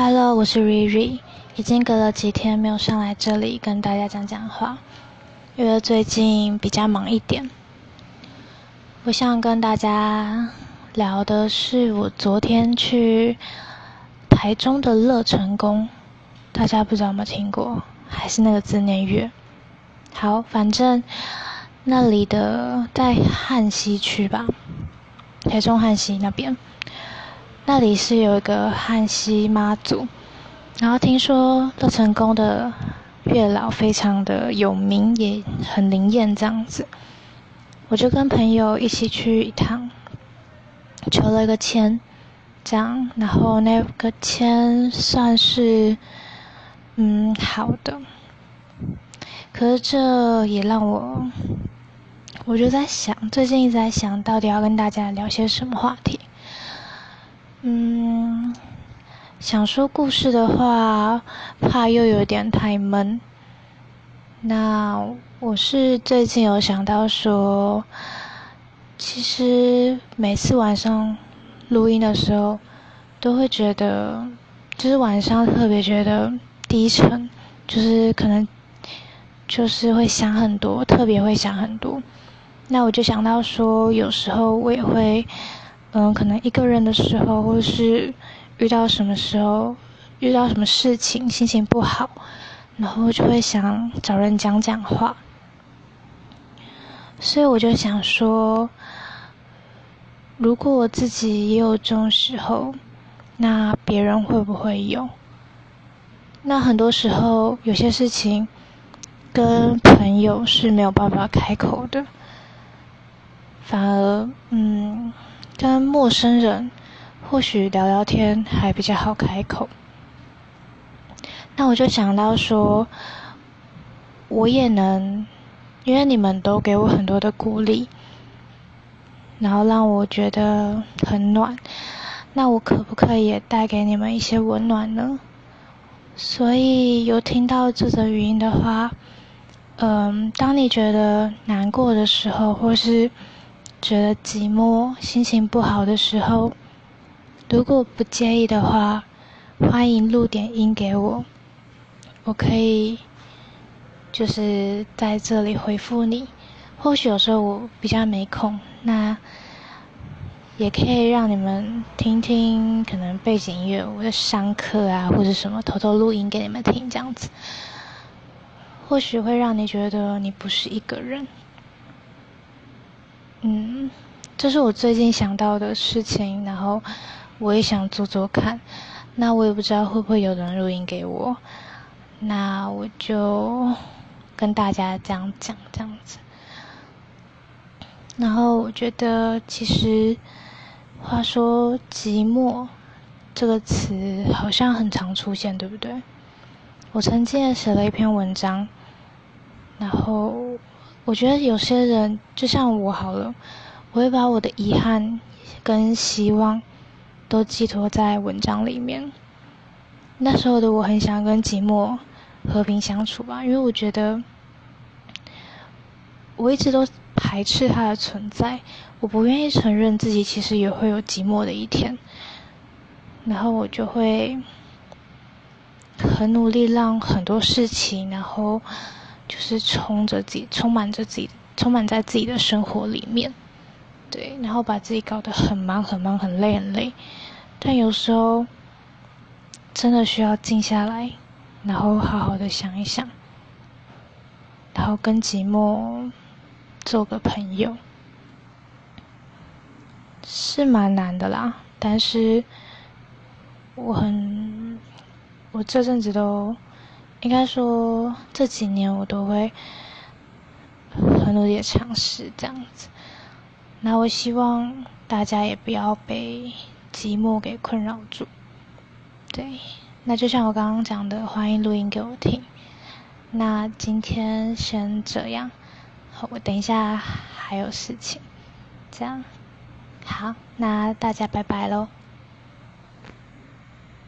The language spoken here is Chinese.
Hello，我是 Riri，已经隔了几天没有上来这里跟大家讲讲话，因为最近比较忙一点。我想跟大家聊的是我昨天去台中的乐成宫，大家不知道有没有听过？还是那个字念月？好，反正那里的在汉西区吧，台中汉西那边。那里是有一个汉西妈祖，然后听说乐成宫的月老非常的有名，也很灵验这样子，我就跟朋友一起去一趟，求了一个签，这样，然后那个签算是嗯好的，可是这也让我，我就在想，最近一直在想到底要跟大家聊些什么话题。嗯，想说故事的话，怕又有点太闷。那我是最近有想到说，其实每次晚上录音的时候，都会觉得，就是晚上特别觉得低沉，就是可能就是会想很多，特别会想很多。那我就想到说，有时候我也会。嗯，可能一个人的时候，或是遇到什么时候，遇到什么事情，心情不好，然后就会想找人讲讲话。所以我就想说，如果我自己也有这种时候，那别人会不会有？那很多时候，有些事情跟朋友是没有办法开口的，反而，嗯。跟陌生人或许聊聊天还比较好开口，那我就想到说，我也能，因为你们都给我很多的鼓励，然后让我觉得很暖，那我可不可以也带给你们一些温暖呢？所以有听到这则语音的话，嗯，当你觉得难过的时候，或是。觉得寂寞、心情不好的时候，如果不介意的话，欢迎录点音给我，我可以就是在这里回复你。或许有时候我比较没空，那也可以让你们听听，可能背景音乐，我在上课啊，或者什么，偷偷录音给你们听，这样子，或许会让你觉得你不是一个人。嗯，这是我最近想到的事情，然后我也想做做看。那我也不知道会不会有人录音给我，那我就跟大家这样讲这样子。然后我觉得，其实话说“寂寞”这个词好像很常出现，对不对？我曾经也写了一篇文章，然后。我觉得有些人就像我好了，我会把我的遗憾跟希望都寄托在文章里面。那时候的我很想跟寂寞和平相处吧，因为我觉得我一直都排斥它的存在，我不愿意承认自己其实也会有寂寞的一天。然后我就会很努力让很多事情，然后。就是充着自己，充满着自己，充满在自己的生活里面，对，然后把自己搞得很忙很忙很累很累，但有时候真的需要静下来，然后好好的想一想，然后跟寂寞做个朋友，是蛮难的啦。但是我很，我这阵子都。应该说这几年我都会很努力的尝试这样子，那我希望大家也不要被寂寞给困扰住，对，那就像我刚刚讲的，欢迎录音给我听。那今天先这样，我等一下还有事情，这样，好，那大家拜拜喽。